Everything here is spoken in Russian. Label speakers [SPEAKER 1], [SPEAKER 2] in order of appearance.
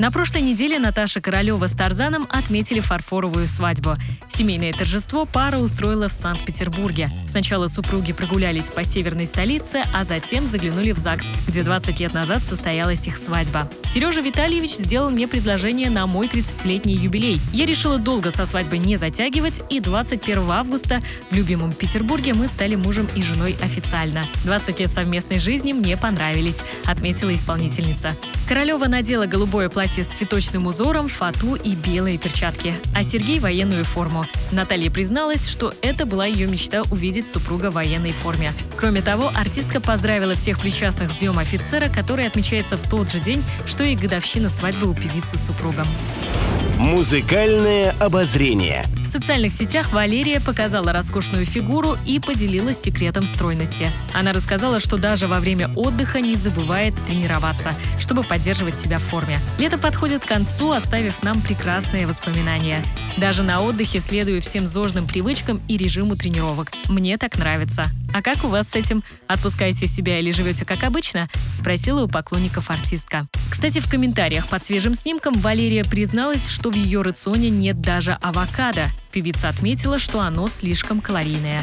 [SPEAKER 1] На прошлой неделе Наташа Королева с Тарзаном отметили фарфоровую свадьбу. Семейное торжество пара устроила в Санкт-Петербурге. Сначала супруги прогулялись по северной столице, а затем заглянули в ЗАГС, где 20 лет назад состоялась их свадьба. Сережа Витальевич сделал мне предложение на мой 30-летний юбилей. Я решила долго со свадьбой не затягивать, и 21 августа в любимом Петербурге мы стали мужем и женой официально. 20 лет совместной жизни мне понравились, отметила исполнительница. Королева надела голубое платье с цветочным узором, фату и белые перчатки, а Сергей – военную форму. Наталья призналась, что это была ее мечта увидеть супруга в военной форме. Кроме того, артистка поздравила всех причастных с Днем офицера, который отмечается в тот же день, что и годовщина свадьбы у певицы с супругом.
[SPEAKER 2] Музыкальное обозрение.
[SPEAKER 1] В социальных сетях Валерия показала роскошную фигуру и поделилась секретом стройности. Она рассказала, что даже во время отдыха не забывает тренироваться, чтобы поддерживать себя в форме. Лето подходит к концу, оставив нам прекрасные воспоминания. Даже на отдыхе следую всем зожным привычкам и режиму тренировок. Мне так нравится. А как у вас с этим? Отпускаете себя или живете как обычно? Спросила у поклонников артистка. Кстати, в комментариях под свежим снимком Валерия призналась, что в ее рационе нет даже авокадо. Певица отметила, что оно слишком калорийное.